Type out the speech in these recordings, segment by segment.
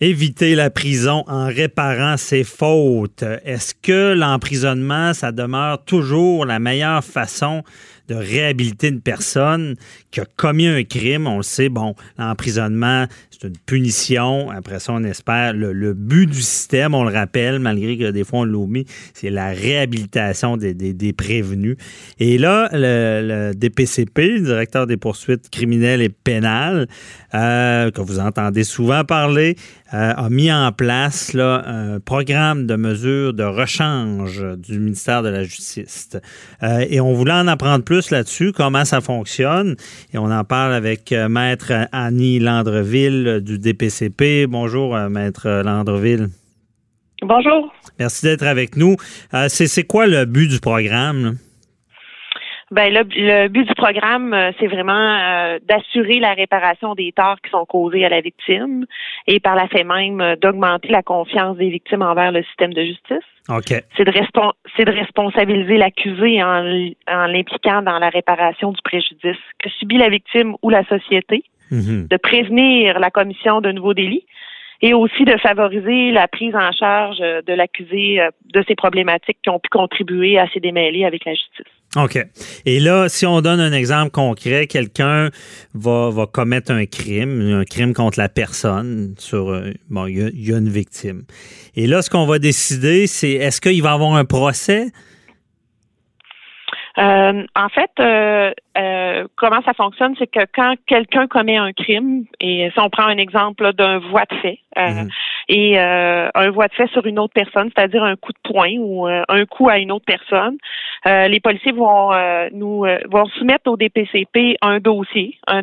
Éviter la prison en réparant ses fautes. Est-ce que l'emprisonnement, ça demeure toujours la meilleure façon de réhabiliter une personne qui a commis un crime? On le sait, bon, l'emprisonnement, c'est une punition. Après ça, on espère. Le, but du système, on le rappelle, malgré que des fois on l'oublie, c'est la réhabilitation des, prévenus. Et là, le, DPCP, le directeur des poursuites criminelles et pénales, euh, que vous entendez souvent parler, a mis en place là, un programme de mesures de rechange du ministère de la Justice. Euh, et on voulait en apprendre plus là-dessus, comment ça fonctionne. Et on en parle avec euh, Maître Annie Landreville du DPCP. Bonjour, Maître Landreville. Bonjour. Merci d'être avec nous. C'est quoi le but du programme? Ben le, but du programme, euh, c'est vraiment euh, d'assurer la réparation des torts qui sont causés à la victime et par la fait même euh, d'augmenter la confiance des victimes envers le système de justice. Okay. C'est de, c'est de responsabiliser l'accusé en, en l'impliquant dans la réparation du préjudice que subit la victime ou la société, mm-hmm. de prévenir la commission de nouveaux délits et aussi de favoriser la prise en charge de l'accusé de ces problématiques qui ont pu contribuer à ses démêlés avec la justice. OK. Et là, si on donne un exemple concret, quelqu'un va, va commettre un crime, un crime contre la personne, sur euh, bon, il y, a une victime. Et là, ce qu'on va décider, c'est est-ce qu'il va avoir un procès? Euh, en fait, euh, euh, comment ça fonctionne, c'est que quand quelqu'un commet un crime, et si on prend un exemple d'un voie de fait, mhm. et un voie de fait sur une autre personne, c'est-à-dire un coup de poing ou un coup à une autre personne, les policiers vont nous vont soumettre au DPCP un dossier, un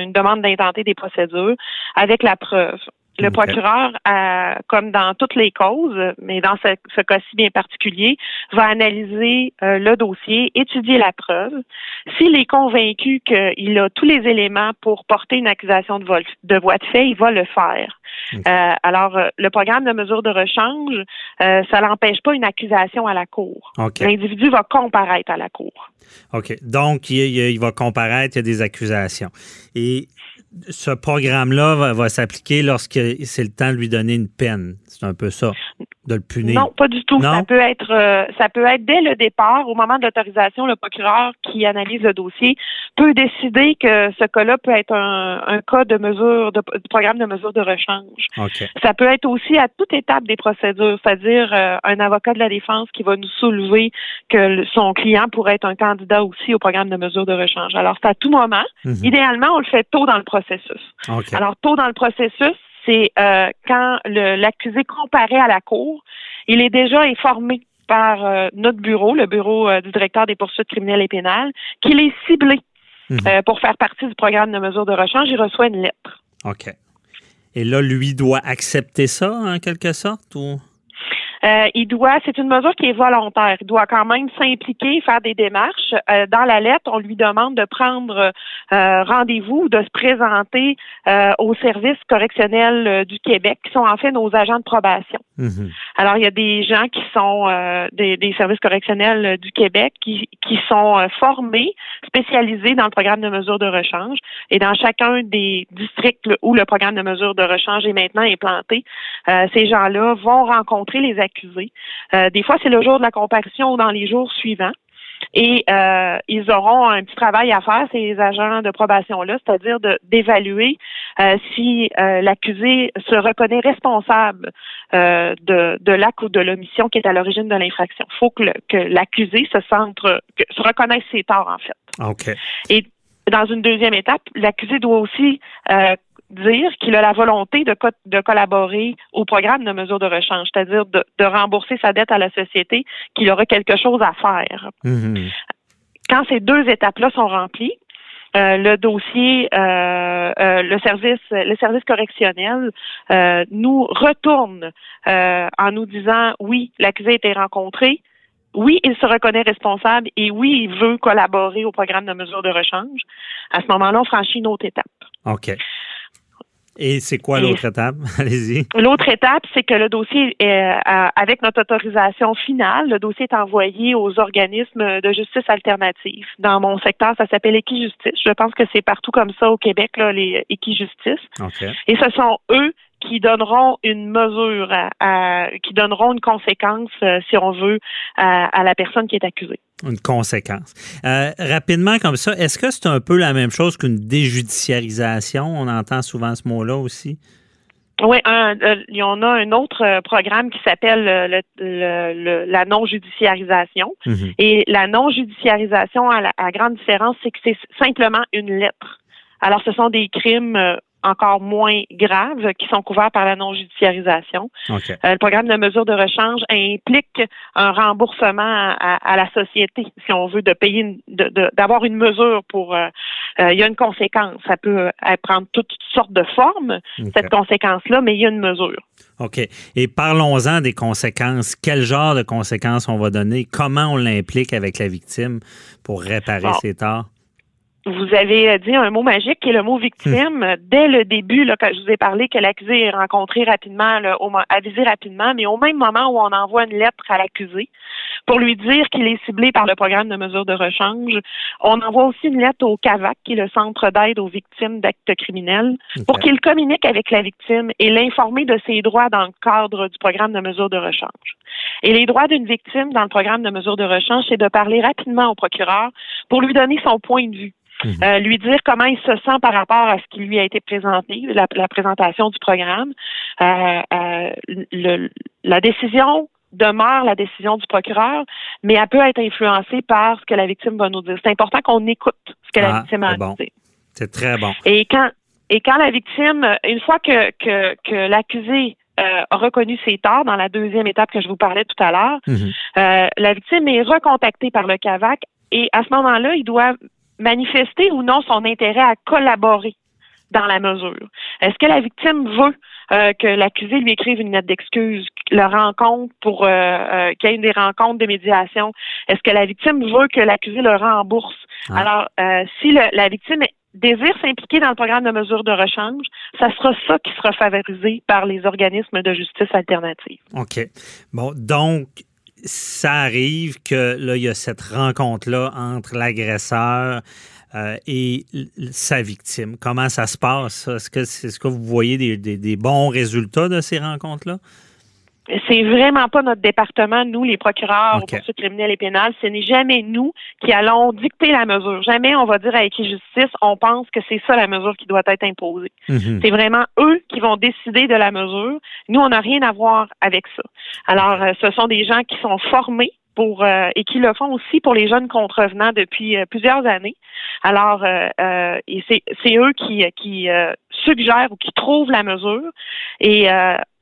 une demande d'intenter des procédures avec la preuve. Le procureur, comme dans toutes les causes, mais dans ce, cas-ci bien particulier, va analyser euh, le dossier, étudier la preuve. S'il est convaincu qu'il a tous les éléments pour porter une accusation de, vol, de voie de fait, il va le faire. Euh, alors, euh, le programme de mesure de rechange, ça n'empêche pas une accusation à la cour. L'individu va comparaître à la cour. OK. Donc, il, il, va comparaître, il y a des accusations. Et ce programme-là va, s'appliquer lorsque c'est le temps de lui donner une peine. C'est un peu ça, de le punir. Non, pas du tout. Ça peut être, euh, ça peut être dès le départ, au moment de l'autorisation, le procureur qui analyse le dossier peut décider que ce cas-là peut être un, cas de mesure, de, programme de mesure de rechange. Ça peut être aussi à toute étape des procédures, c'est-à-dire euh, un avocat de la défense qui va nous soulever que son client pourrait être un candidat aussi au programme de mesure de rechange. Alors, c'est à tout moment. Mhm. Idéalement, on le fait tôt dans le processus alors, tôt dans le processus, c'est euh, quand l'accusé comparaît à la cour, il est déjà informé par euh, notre bureau, le bureau euh, du directeur des poursuites criminelles et pénales, qu'il est ciblé mhm. pour faire partie du programme de mesure de rechange. Il reçoit une lettre. OK. Et là, lui doit accepter ça en quelque sorte ou? Euh, il doit, c'est une mesure qui est volontaire. Il doit quand même s'impliquer, faire des démarches. Euh, dans la lettre, on lui demande de prendre euh, rendez-vous, de se présenter au service correctionnel du Québec, qui sont en fait nos agents de probation. Mhm. Alors, il y a des gens qui sont des, des, services correctionnels du Québec qui, qui sont formés, spécialisés dans le programme de mesure de rechange. Et dans chacun des districts où le programme de mesure de rechange est maintenant implanté, ces gens-là vont rencontrer les euh, des fois, c'est le jour de la comparution ou dans les jours suivants. Et euh, ils auront un petit travail à faire, ces agents de probation-là, c'est-à-dire d'évaluer euh, si l'accusé se reconnaît responsable de, de l'acte ou de l'omission qui est à l'origine de l'infraction. Il faut que l'accusé se centre, se reconnaisse ses torts, en fait. OK. Et dans une deuxième étape, l'accusé doit aussi dire qu'il a la volonté de, de collaborer au programme de mesure de rechange, c'est-à-dire de, rembourser sa dette à la société, qu'il aura quelque chose à faire. Mm-hmm. Quand ces deux étapes-là sont remplies, le dossier, le service, le service correctionnel nous retourne en nous disant oui, l'accusé a été rencontré, oui, il se reconnaît responsable et oui, il veut collaborer au programme de mesure de rechange. À ce moment-là, on franchit une autre étape. OK. Et c'est quoi l'autre étape? Allez-y. L'autre étape, c'est que le dossier, est, euh, avec notre autorisation finale, le dossier est envoyé aux organismes de justice alternative. Dans mon secteur, ça s'appelle Équijustice. Je pense que c'est partout comme ça au Québec, là, les Équijustice. OK. Et ce sont eux qui donneront une mesure, à, qui donneront une conséquence, euh, si on veut, à, la personne qui est accusée. Une conséquence. Euh, rapidement comme ça, est-ce que c'est un peu la même chose qu'une déjudiciarisation? On entend souvent ce mot-là aussi. Oui, un, euh, il y en a un autre programme qui s'appelle le, la non-judiciarisation. Mhm. Et la non-judiciarisation, à la grande différence, c'est que c'est simplement une lettre. Alors, ce sont des crimes encore moins graves qui sont couverts par la non-judiciarisation. Euh, le programme de mesure de rechange implique un remboursement à, la société, si on veut, de payer, d'avoir une mesure pour. Euh, euh, il y a une conséquence. Ça peut prendre toutes sortes de formes, cette conséquence-là, mais il y a une mesure. OK. Et parlons-en des conséquences. Quel genre de conséquences on va donner? Comment on l'implique avec la victime pour réparer ses torts? Vous avez euh, dit un mot magique qui est le mot victime. Hmm. Dès le début, là, quand je vous ai parlé que l'accusé est rencontré rapidement, là, au, avisé rapidement, mais au même moment où on envoie une lettre à l'accusé pour lui dire qu'il est ciblé par le programme de mesure de rechange, on envoie aussi une lettre au CAVAC, qui est le Centre d'aide aux victimes d'actes criminels, pour qu'il communique avec la victime et l'informer de ses droits dans le cadre du programme de mesure de rechange. Et les droits d'une victime dans le programme de mesure de rechange, c'est de parler rapidement au procureur pour lui donner son point de vue Mhm. Euh, lui dire comment il se sent par rapport à ce qui lui a été présenté, la, présentation du programme. Euh, euh, la décision demeure la décision du procureur, mais elle peut être influencée par ce que la victime va nous dire. C'est important qu'on écoute ce que la ah, victime a à bon. dire. C'est très bon. Et quand et quand la victime, une fois que, que, que l'accusé a reconnu ses torts dans la deuxième étape que je vous parlais tout à l'heure, mhm. la victime est recontactée par le CAVAC et à ce moment-là, il doit manifester ou non son intérêt à collaborer dans la mesure. Est-ce que la victime veut euh, que l'accusé lui écrive une lettre d'excuse, le rencontre pour euh, euh, qu'il y ait des rencontres de médiation? Est-ce que la victime veut que l'accusé le rembourse? Ah. Alors, si la victime désire s'impliquer dans le programme de mesure de rechange, ça sera ça qui sera favorisé par les organismes de justice alternative. OK. Bon, donc, ça arrive que là, il y a cette rencontre-là entre l'agresseur euh, et sa victime. Comment ça se passe? Est-ce que, est -ce que vous voyez des bons résultats de ces rencontres-là? C'est vraiment pas notre département, nous, les procureurs okay. poursuites criminelles et pénales. Ce n'est jamais nous qui allons dicter la mesure. Jamais on va dire à Justice, on pense que c'est ça la mesure qui doit être imposée. Mhm. C'est vraiment eux qui vont décider de la mesure. Nous, on n'a rien à voir avec ça. Alors, euh, ce sont des gens qui sont formés pour euh, et qui le font aussi pour les jeunes contrevenants depuis euh, plusieurs années. Alors, et c'est eux qui, qui suggèrent ou qui trouvent la mesure. Et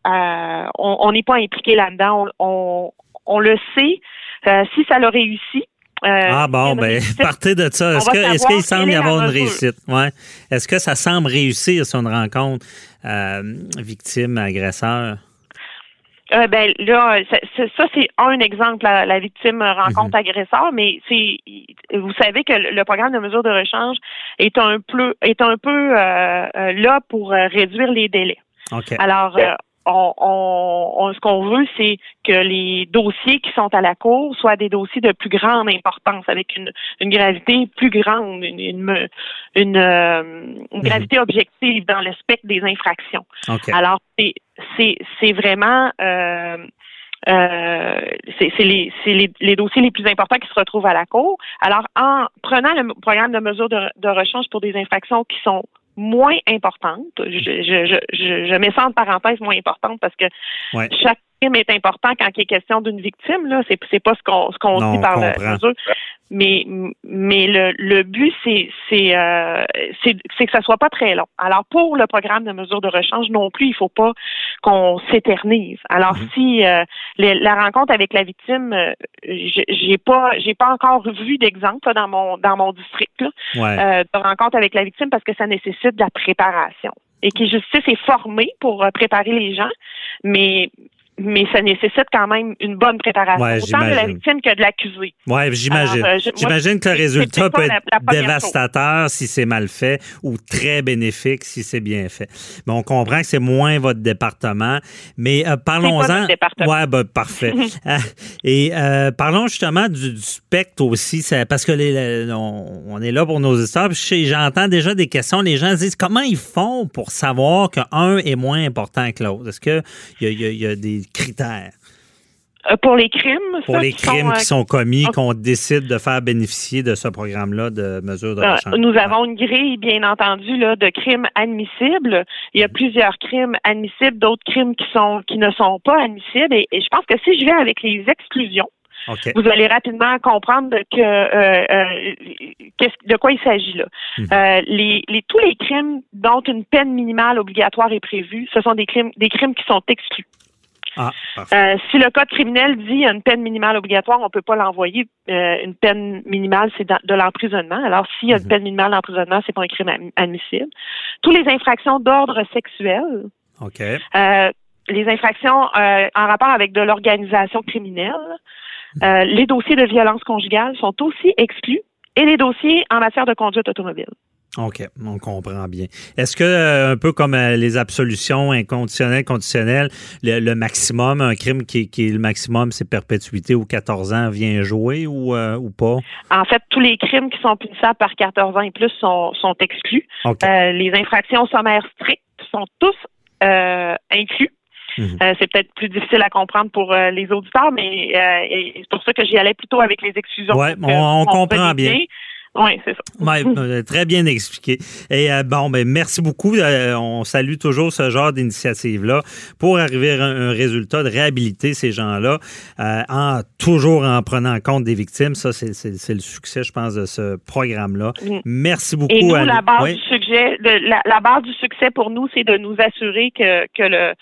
euh, on n'est pas impliqué là-dedans. On, le sait. Euh, si ça l'a réussi, euh, ah bon, ben, partez de ça. Est-ce qu'il semble y avoir une réussite? Ouais. Est-ce que ça semble réussir sur une rencontre victime-agresseur? ben là, ça, c'est un exemple, la, victime rencontre mhm. agresseur, mais c'est vous savez que le programme de mesure de rechange est un peu est un peu là pour réduire les délais. Alors on, ce qu'on veut, c'est que les dossiers qui sont à la Cour soient des dossiers de plus grande importance, avec une, gravité plus grande, une, une, euh, mhm. gravité objective dans le spectre des infractions. Alors, c'est vraiment euh, euh, c'est les, les, dossiers les plus importants qui se retrouvent à la Cour. Alors, en prenant le programme de mesure de, de rechange pour des infractions qui sont moins importante. Je, je, je, je, mets ça en parenthèse moins importante parce que chaque crime est important quand il est question d'une victime. Là, c'est c'est pas ce qu'on ce qu'on dit par la mesure. Mais mais le, le but c'est c'est euh, c'est que ça soit pas très long. Alors pour le programme de mesure de rechange non plus, il faut pas qu'on s'éternise. Alors Mhm. si euh, les- la rencontre avec la victime, euh, j'ai pas j'ai pas encore vu d'exemple dans mon dans mon district là, Ouais. euh, de rencontre avec la victime parce que ça nécessite de la préparation. Et qui justice est formé pour euh, préparer les gens, mais mais ça nécessite quand même une bonne préparation, Ouais, autant de la victime que de l'accusé. Ouais, j'imagine. Euh, J'imagine que le résultat peut être la dévastateur si c'est mal fait ou très bénéfique si c'est bien fait. Mais on comprend que c'est moins votre département. Mais euh, parlons-en. Ouais, ben, parfait. Ah, Et euh, parlons justement du, du spectre aussi, parce que les, on, on est là pour nos histoires. J'entends déjà des questions. Les gens se disent comment ils font pour savoir qu'un est moins important que l'autre? Est-ce qu'il y, y a des critères? Euh, pour les crimes, pour ça, les qui sont, crimes euh, qui sont commis, ok. qu'on décide de faire bénéficier de ce programme-là de mesures de Euh, rechange. nous avons une grille, bien entendu, là, de crimes admissibles. Il y a plusieurs crimes admissibles, d'autres crimes qui sont qui ne sont pas admissibles. Et, et je pense que si je vais avec les exclusions, vous allez rapidement comprendre que euh, euh, de quoi il s'agit là. Mhm. Euh, les, les- tous les crimes dont une peine minimale obligatoire est prévue, ce sont des crimes des crimes qui sont exclus. Ah. Euh, si le code criminel dit qu'il y a une peine minimale obligatoire, on ne peut pas l'envoyer. Euh, une peine minimale, c'est de l'emprisonnement. Alors, s'il y a une Mhm. peine minimale d'emprisonnement, c'est pas un crime admissible. Toutes les infractions d'ordre sexuel, OK. euh, les infractions en rapport avec de l'organisation criminelle, les dossiers de violence conjugale sont aussi exclus et les dossiers en matière de conduite automobile. OK. On comprend bien. Est-ce que, euh, un peu comme euh, les absolutions inconditionnelles, conditionnelles, le, le maximum, un crime qui, qui est le maximum, c'est perpétuité ou 14 ans, vient jouer ou, euh, ou pas? En fait, tous les crimes qui sont punissables par 14 ans et plus sont, sont exclus. Euh, les infractions sommaires strictes sont tous euh, inclus. Mhm. Euh, c'est peut-être plus difficile à comprendre pour euh, les auditeurs, mais euh, c'est pour ça que j'y allais plutôt avec les exclusions. Que on- on comprend bien. Oui, c'est ça. Ouais, euh, très bien expliqué. Et euh, bon, ben merci beaucoup. Euh, on salue toujours ce genre d'initiative-là pour arriver à un, un résultat de réhabiliter ces gens-là, euh, en toujours en prenant compte des victimes. Ça, c'est le succès, je pense, de ce programme-là. Mm. Merci beaucoup. Et nous, la base Oui. du de- la, la base du succès pour nous, c'est de nous assurer que, que le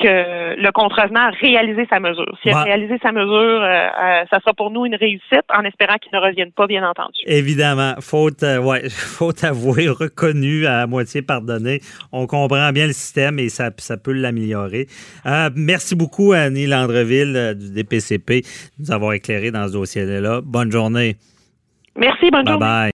que le contrevenant a réalisé sa mesure. S'il a Ouais. réalisé sa mesure, euh, euh, ça sera pour nous une réussite, en espérant qu'il ne revienne pas, bien entendu. Évidemment, faute, euh, ouais, faute avouée, reconnue, à moitié pardonnée. On comprend bien le système et ça, ça peut l'améliorer. Euh, merci beaucoup, Annie Landreville du DPCP, de nous avoir éclairé dans ce dossier-là. Bonne journée. Merci, bonne Bye journée. bye.